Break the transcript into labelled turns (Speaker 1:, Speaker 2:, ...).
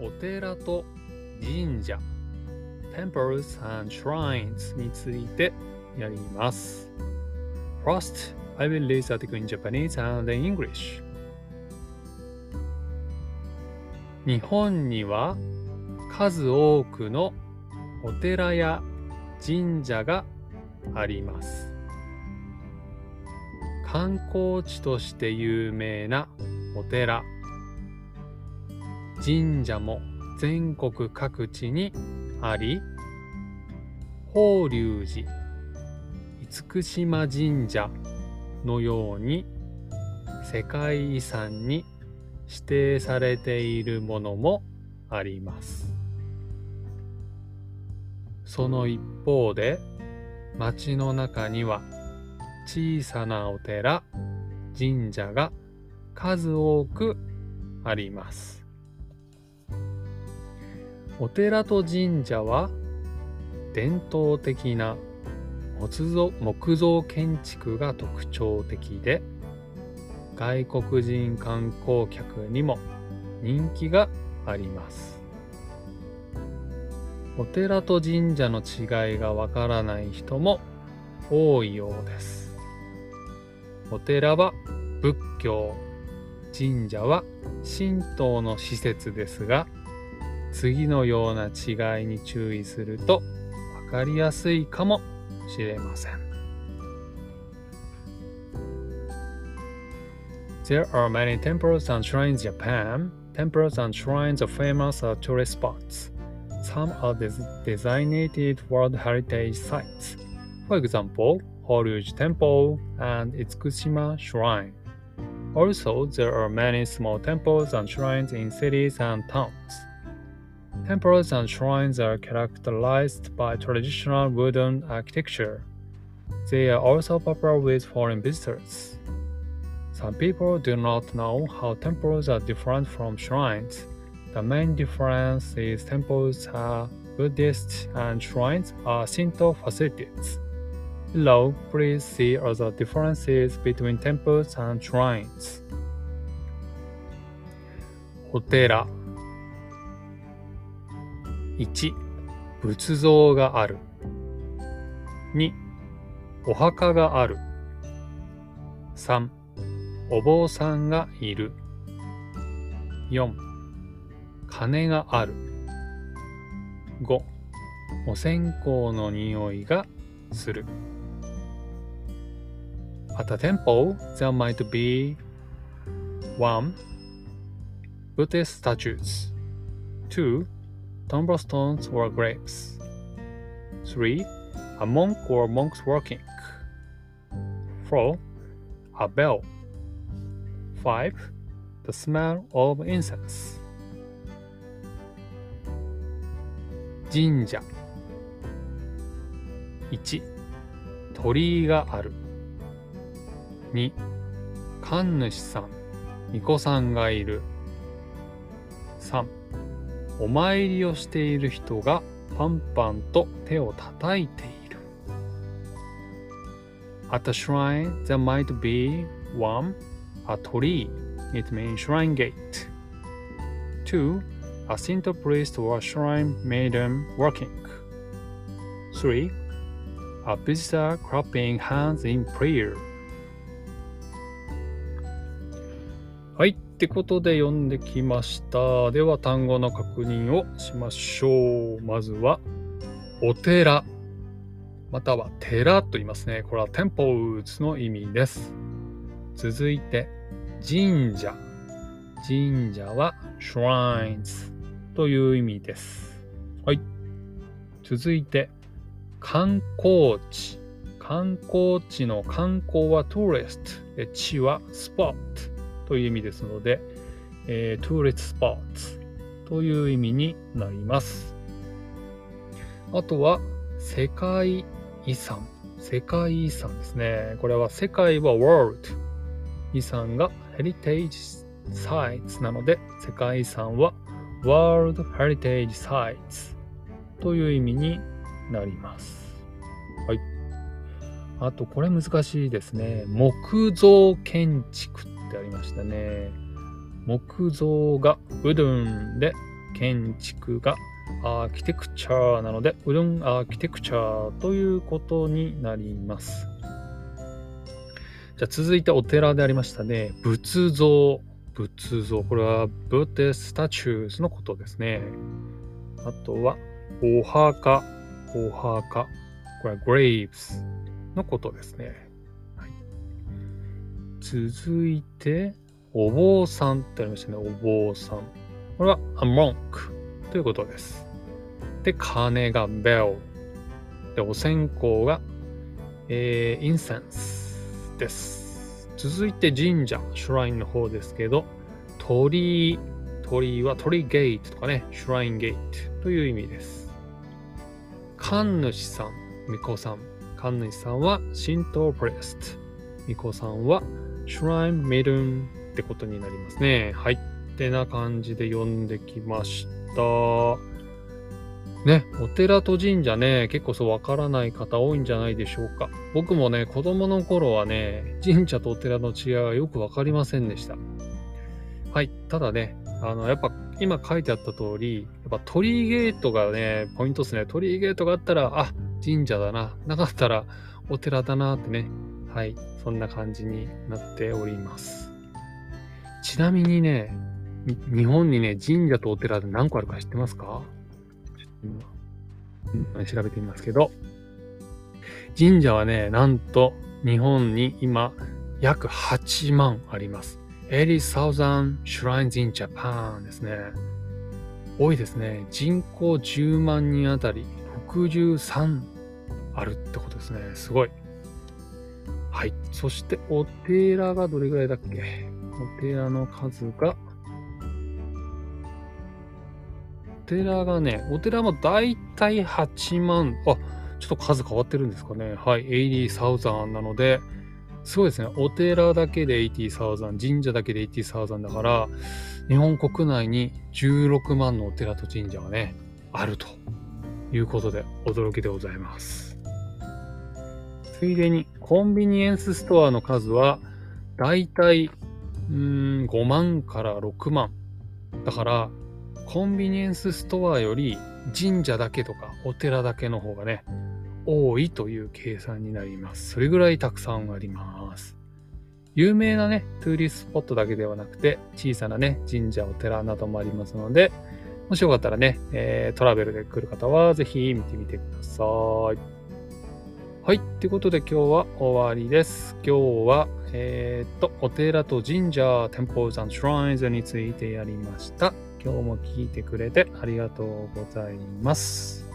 Speaker 1: お寺と神社 Temples and Shrines についてやります。First, I will read the article in Japanese and in English. 日本には数多くのお寺や神社があります。観光地として有名なお寺、神社も全国各地にあり、法隆寺、厳島神社のように世界遺産に指定されているものもあります。その一方で町の中には小さなお寺、神社が数多くあります。お寺と神社は伝統的な木造木造建築が特徴的で外国人観光客にも人気があります。お寺と神社の違いがわからない人も多いようです。お寺は仏教神社は神道の施設ですが次のような違いに注意すると分かりやすいかもしれません。There are many temples and shrines in Japan. Temples and shrines are famous as tourist spots. Some are des designated World Heritage Sites. For example, Horyuji Temple and Itsukushima Shrine. Also, there are many small temples and shrines in cities and towns. Temples and shrines are characterized by traditional wooden architecture. They are also popular with foreign visitors. Some people do not know how temples are different from shrines. The main difference is temples are Buddhist and shrines are Shinto facilities. Below, please see other differences between temples and shrines. お寺1仏像がある2お墓がある3お坊さんがいる4金がある5お線香の匂いがする At a temple, there might be 1. Buddhist statues 2. Tombstones or grapes. 3. A monk or monks working. 4. A bell. 5. The smell of incense. 神社1鳥居がある2神主さん巫女さんがいる3お参りをしている人がパンパンと手を叩いている。At the shrine, there might be one, a tree, it means shrine gate. Two, a Shinto priest or shrine maiden working. Three, a visitor clapping hands in prayer. ってことで読んできました。では単語の確認をしましょう。まずは、お寺、または寺と言いますね。これはテンポウツの意味です。続いて、神社。神社は shrines という意味です。はい。続いて、観光地。観光地の観光は tourist。地は spot。という意味ですので、えー、トゥーレットスポーツという意味になります。あとは、世界遺産。世界遺産ですね。これは世界は world。遺産が heritage sites なので、世界遺産は world heritage sites という意味になります。はい。あと、これ難しいですね。木造建築ってありましたね。木造がウドゥンで建築がアーキテクチャーなので、うどんアーキテクチャーということになります。じゃあ続いてお寺でありましたね。仏像。仏像。これはブーテスタチューズのことですね。あとは、お墓。お墓。これは graves のことですね。続いて、お坊さんってありましたね。お坊さん。これは a monk ということです。で、鐘が bell。で、お線香が、えー、incense です。続いて神社、シュラインの方ですけど、鳥居、鳥居は鳥ゲートとかね、シュラインゲートという意味です。神主さん、巫女さん。神主さんは神道プレスト。巫女さんはシュラインメルンってことになりますね。はい。ってな感じで読んできました。ね、お寺と神社ね、結構そうわからない方多いんじゃないでしょうか。僕もね、子供の頃はね、神社とお寺の違いはよくわかりませんでした。はい。ただね、あの、やっぱ今書いてあった通り、やっぱ鳥居ゲートがね、ポイントですね。鳥居ゲートがあったら、あ、神社だな。なかったらお寺だなってね。はい。そんな感じになっております。ちなみにね、日本にね、神社とお寺で何個あるか知ってますか？今、調べてみますけど、神社はね、なんと日本に今約8万あります。80,000 shrines in Japan ですね。多いですね。人口10万人あたり63あるってことですね。すごい。はい。そしてお寺がどれぐらいだっけ？お寺の数が、お寺がね、お寺もだいたい8万、あ、ちょっと数変わってるんですかね。はい。80,000なので、すごいですね。お寺だけで80,000、神社だけで80,000だから、日本国内に16万のお寺と神社がね、あるということで驚きでございます。ついでに、コンビニエンスストアの数は、だいたい、うん、5万から6万。だから、コンビニエンスストアより神社だけとかお寺だけの方がね、多いという計算になります。それぐらいたくさんあります。有名なね、 tourist spot だけではなくて、小さなね、神社、お寺などもありますので、もしよかったらね、えー、トラベルで来る方はぜひ見てみてください。はい。ということで今日は終わりです。今日は、えー、っと、お寺と神社、 temples shrines についてやりました。今日も聞いてくれてありがとうございます。